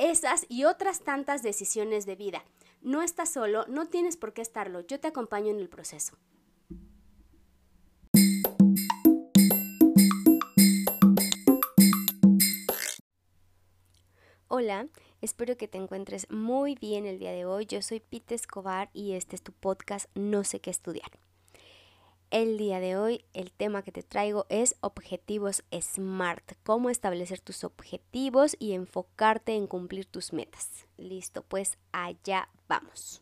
esas y otras tantas decisiones de vida. No estás solo, no tienes por qué estarlo, yo te acompaño en el proceso. Hola, espero que te encuentres muy bien el día de hoy. Yo soy Pete Escobar y este es tu podcast No sé qué estudiar. El día de hoy el tema que te traigo es objetivos SMART, cómo establecer tus objetivos y enfocarte en cumplir tus metas. Listo, pues allá vamos.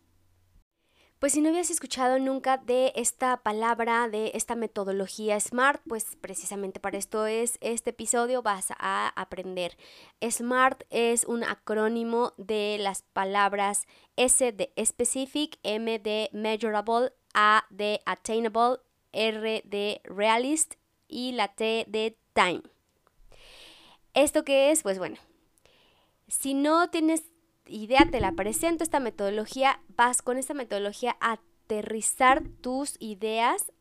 Pues si no habías escuchado nunca de esta palabra, de esta metodología SMART, pues precisamente para esto es este episodio, vas a aprender. SMART es un acrónimo de las palabras S de specific, M de measurable, A de attainable R de realist y la T de time. ¿Esto qué es? Pues bueno, si no tienes idea, te la presento esta metodología, vas con esta metodología a aterrizar tus ideas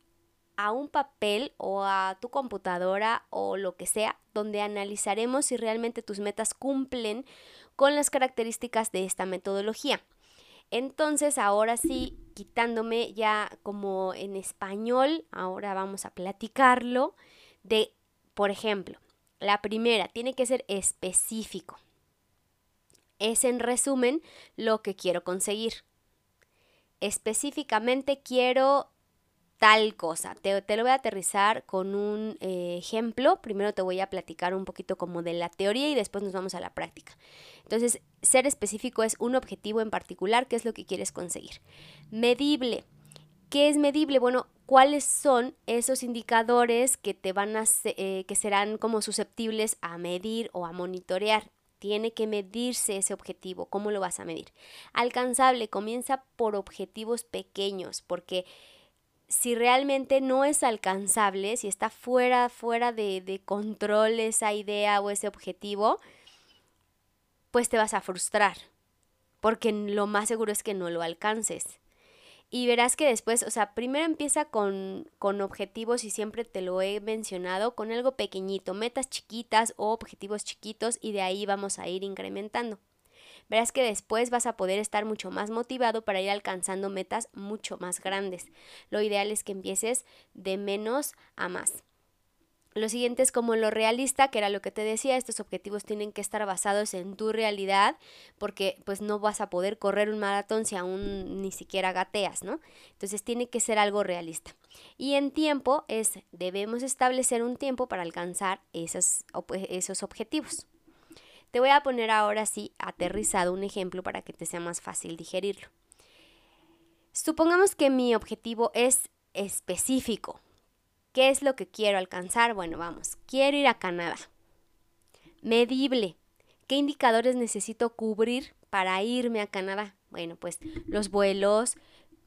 a un papel o a tu computadora o lo que sea, donde analizaremos si realmente tus metas cumplen con las características de esta metodología. Entonces, ahora sí, quitándome ya como en español, ahora vamos a platicarlo de, por ejemplo, la primera tiene que ser específico. Es en resumen lo que quiero conseguir. Específicamente quiero tal cosa. Te, lo voy a aterrizar con un eh, ejemplo. Primero te voy a platicar un poquito como de la teoría y después nos vamos a la práctica. Entonces, ser específico es un objetivo en particular, ¿qué es lo que quieres conseguir? Medible. ¿Qué es medible? Bueno, ¿cuáles son esos indicadores que te van a eh, que serán como susceptibles a medir o a monitorear? Tiene que medirse ese objetivo. ¿Cómo lo vas a medir? Alcanzable. Comienza por objetivos pequeños, porque si realmente no es alcanzable, si está fuera, fuera de, de control esa idea o ese objetivo, pues te vas a frustrar, porque lo más seguro es que no lo alcances. Y verás que después, o sea, primero empieza con, con objetivos y siempre te lo he mencionado, con algo pequeñito, metas chiquitas o objetivos chiquitos y de ahí vamos a ir incrementando verás que después vas a poder estar mucho más motivado para ir alcanzando metas mucho más grandes. Lo ideal es que empieces de menos a más. Lo siguiente es como lo realista, que era lo que te decía, estos objetivos tienen que estar basados en tu realidad, porque pues no vas a poder correr un maratón si aún ni siquiera gateas, ¿no? Entonces tiene que ser algo realista. Y en tiempo es, debemos establecer un tiempo para alcanzar esos, esos objetivos. Te voy a poner ahora sí aterrizado un ejemplo para que te sea más fácil digerirlo. Supongamos que mi objetivo es específico. ¿Qué es lo que quiero alcanzar? Bueno, vamos, quiero ir a Canadá. Medible. ¿Qué indicadores necesito cubrir para irme a Canadá? Bueno, pues los vuelos,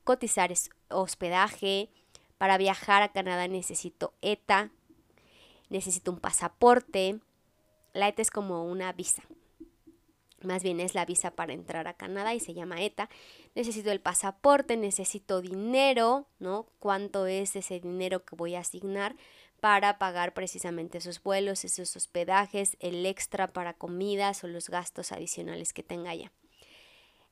cotizar hospedaje. Para viajar a Canadá necesito ETA, necesito un pasaporte, la ETA es como una visa. Más bien es la visa para entrar a Canadá y se llama ETA. Necesito el pasaporte, necesito dinero, ¿no? ¿Cuánto es ese dinero que voy a asignar para pagar precisamente esos vuelos, esos hospedajes, el extra para comidas o los gastos adicionales que tenga ya?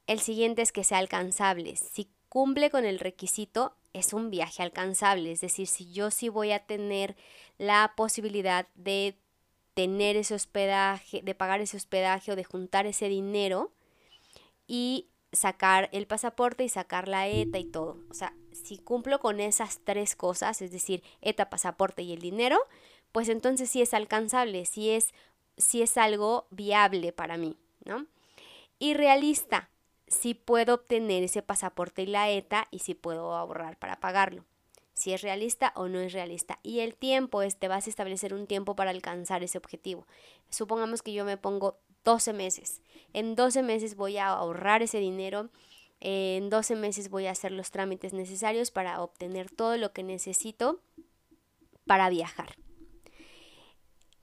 El siguiente es que sea alcanzable. Si cumple con el requisito, es un viaje alcanzable. Es decir, si yo sí voy a tener la posibilidad de tener ese hospedaje, de pagar ese hospedaje o de juntar ese dinero y sacar el pasaporte y sacar la ETA y todo. O sea, si cumplo con esas tres cosas, es decir, ETA, pasaporte y el dinero, pues entonces sí es alcanzable, sí es, sí es algo viable para mí, ¿no? Y realista, si puedo obtener ese pasaporte y la ETA y si puedo ahorrar para pagarlo si es realista o no es realista. Y el tiempo es, te vas a establecer un tiempo para alcanzar ese objetivo. Supongamos que yo me pongo 12 meses. En 12 meses voy a ahorrar ese dinero. En 12 meses voy a hacer los trámites necesarios para obtener todo lo que necesito para viajar.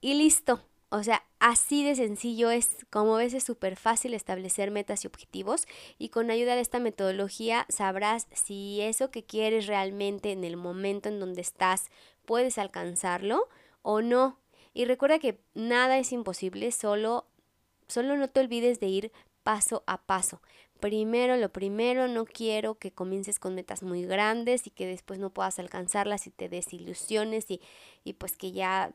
Y listo. O sea, así de sencillo es, como ves, es súper fácil establecer metas y objetivos y con ayuda de esta metodología sabrás si eso que quieres realmente en el momento en donde estás puedes alcanzarlo o no. Y recuerda que nada es imposible, solo, solo no te olvides de ir paso a paso. Primero, lo primero, no quiero que comiences con metas muy grandes y que después no puedas alcanzarlas y te desilusiones y, y pues que ya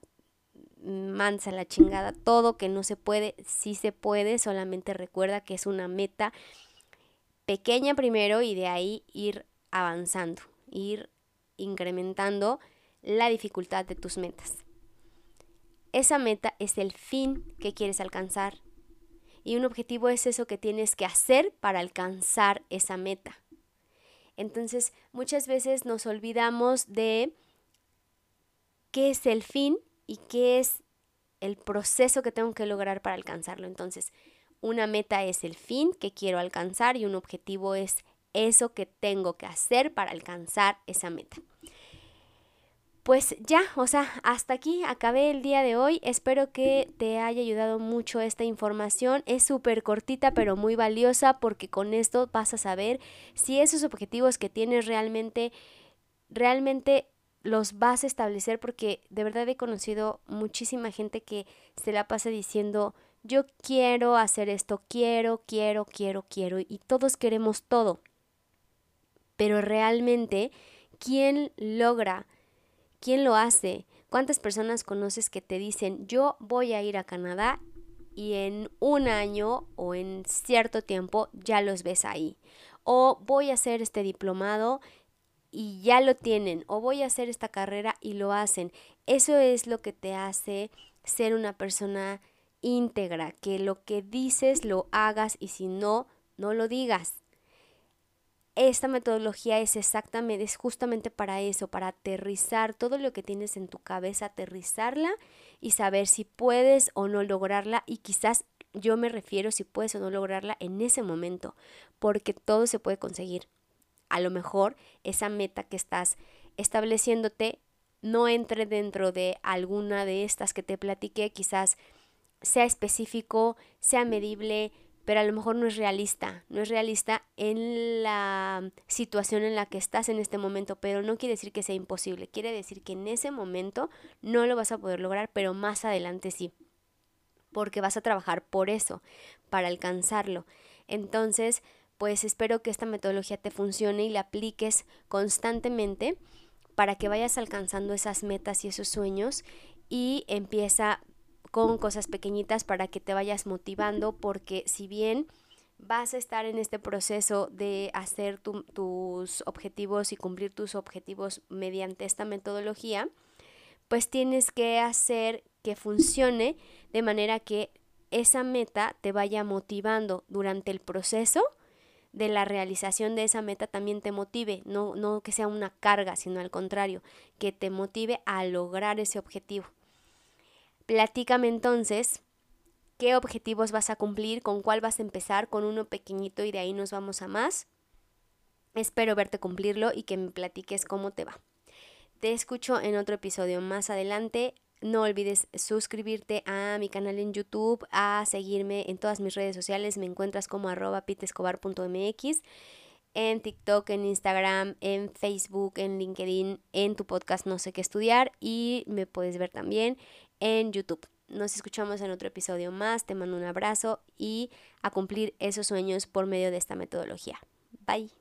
mansa la chingada todo, que no se puede, sí se puede, solamente recuerda que es una meta pequeña primero y de ahí ir avanzando, ir incrementando la dificultad de tus metas. Esa meta es el fin que quieres alcanzar y un objetivo es eso que tienes que hacer para alcanzar esa meta. Entonces, muchas veces nos olvidamos de qué es el fin y qué es el proceso que tengo que lograr para alcanzarlo. Entonces, una meta es el fin que quiero alcanzar y un objetivo es eso que tengo que hacer para alcanzar esa meta. Pues ya, o sea, hasta aquí acabé el día de hoy. Espero que te haya ayudado mucho esta información. Es súper cortita pero muy valiosa porque con esto vas a saber si esos objetivos que tienes realmente, realmente los vas a establecer porque de verdad he conocido muchísima gente que se la pasa diciendo yo quiero hacer esto, quiero, quiero, quiero, quiero y todos queremos todo. Pero realmente, ¿quién logra? ¿Quién lo hace? ¿Cuántas personas conoces que te dicen yo voy a ir a Canadá y en un año o en cierto tiempo ya los ves ahí? O voy a hacer este diplomado y ya lo tienen o voy a hacer esta carrera y lo hacen. Eso es lo que te hace ser una persona íntegra, que lo que dices lo hagas y si no, no lo digas. Esta metodología es exactamente, es justamente para eso, para aterrizar todo lo que tienes en tu cabeza, aterrizarla y saber si puedes o no lograrla y quizás yo me refiero si puedes o no lograrla en ese momento, porque todo se puede conseguir a lo mejor esa meta que estás estableciéndote no entre dentro de alguna de estas que te platiqué, quizás sea específico, sea medible, pero a lo mejor no es realista, no es realista en la situación en la que estás en este momento, pero no quiere decir que sea imposible, quiere decir que en ese momento no lo vas a poder lograr, pero más adelante sí, porque vas a trabajar por eso, para alcanzarlo. Entonces, pues espero que esta metodología te funcione y la apliques constantemente para que vayas alcanzando esas metas y esos sueños y empieza con cosas pequeñitas para que te vayas motivando porque si bien vas a estar en este proceso de hacer tus objetivos y cumplir tus objetivos mediante esta metodología, pues tienes que hacer que funcione de manera que esa meta te vaya motivando durante el proceso de la realización de esa meta también te motive, no, no que sea una carga, sino al contrario, que te motive a lograr ese objetivo. Platícame entonces qué objetivos vas a cumplir, con cuál vas a empezar, con uno pequeñito y de ahí nos vamos a más. Espero verte cumplirlo y que me platiques cómo te va. Te escucho en otro episodio más adelante. No olvides suscribirte a mi canal en YouTube, a seguirme en todas mis redes sociales. Me encuentras como arroba pitescobar.mx, en TikTok, en Instagram, en Facebook, en LinkedIn, en tu podcast No sé qué estudiar y me puedes ver también en YouTube. Nos escuchamos en otro episodio más. Te mando un abrazo y a cumplir esos sueños por medio de esta metodología. Bye.